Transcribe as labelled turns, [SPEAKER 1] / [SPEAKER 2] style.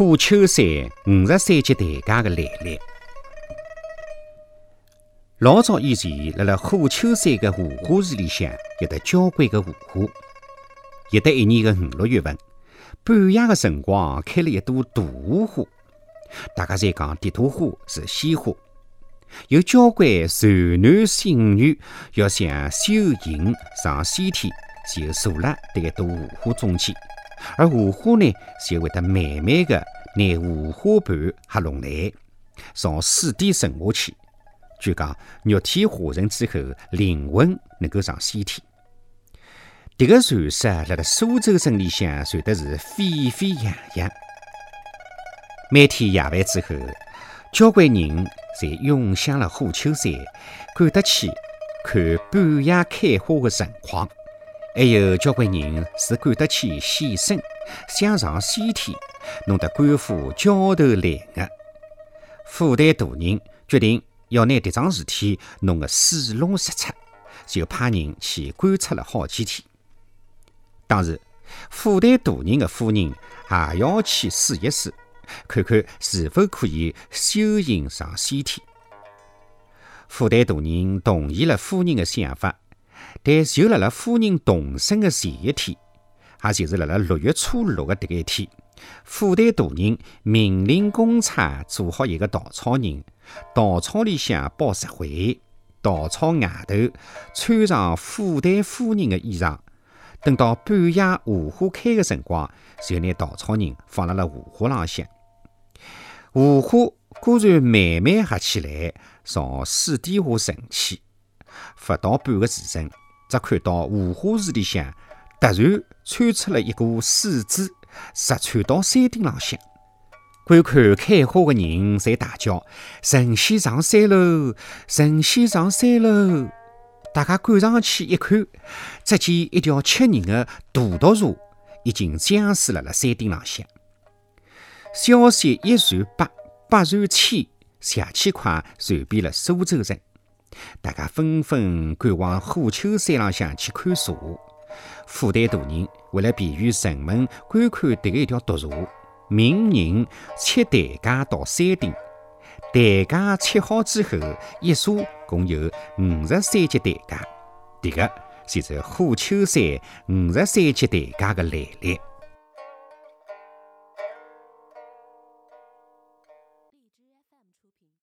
[SPEAKER 1] 虎丘山五十三级台阶的来历。老早以前，辣辣虎丘山的荷花池里向有得交关的荷花。有得一年的五六月份，半夜的辰光开了一朵大荷花，大家侪讲迭朵花是鲜花。有交关善男信女要想修行上西天，就坐辣迭一朵荷花中间。而荷花呢，就会得慢慢的拿荷花瓣合拢来，从水底沉下去。据讲，肉体化成之后，灵魂能够上西天。迭个传说辣辣苏州镇里向传得是沸沸扬扬。每天夜饭之后，交关人侪涌向了虎丘山，赶得去看半夜开花的盛况。还有交关人是赶得去献身，想上西天，弄得官府焦头烂额。府台大人决定要拿迭桩事体弄个水落石出，就派人去观察了好几天。当时，府台大人的夫人也要去试一试，看看是否可以修行上西天。府台大人同意了夫人的想法。但就辣辣夫人动身的前一天，也就是辣辣六月初六的迭个一天，府台大人命令公差做好一个稻草人，稻草里向包石灰，稻草外头穿上府台夫人的衣裳，等到半夜荷花开的辰光，就拿稻草人放辣了荷花浪向。荷花果然慢慢合起来，朝水底下沉去，不到半个时辰。只看到荷花池里向突然窜出了一股水珠，直窜到山顶浪向。观看开花的人侪大叫：“神仙上山喽！神仙上山喽！”大家赶上去一看，只见一条吃人的大毒蛇已经僵死了辣山顶浪向。消息一传百，百传千，下千块传遍了苏州城。大家纷纷赶往虎丘山浪向去看蛇。府台大人为了便于人们观看迭个一条毒蛇，命人砌台阶到山顶。台阶砌好之后，一座共有五十三级台阶。迭个就是虎丘山五十三级台阶的来历。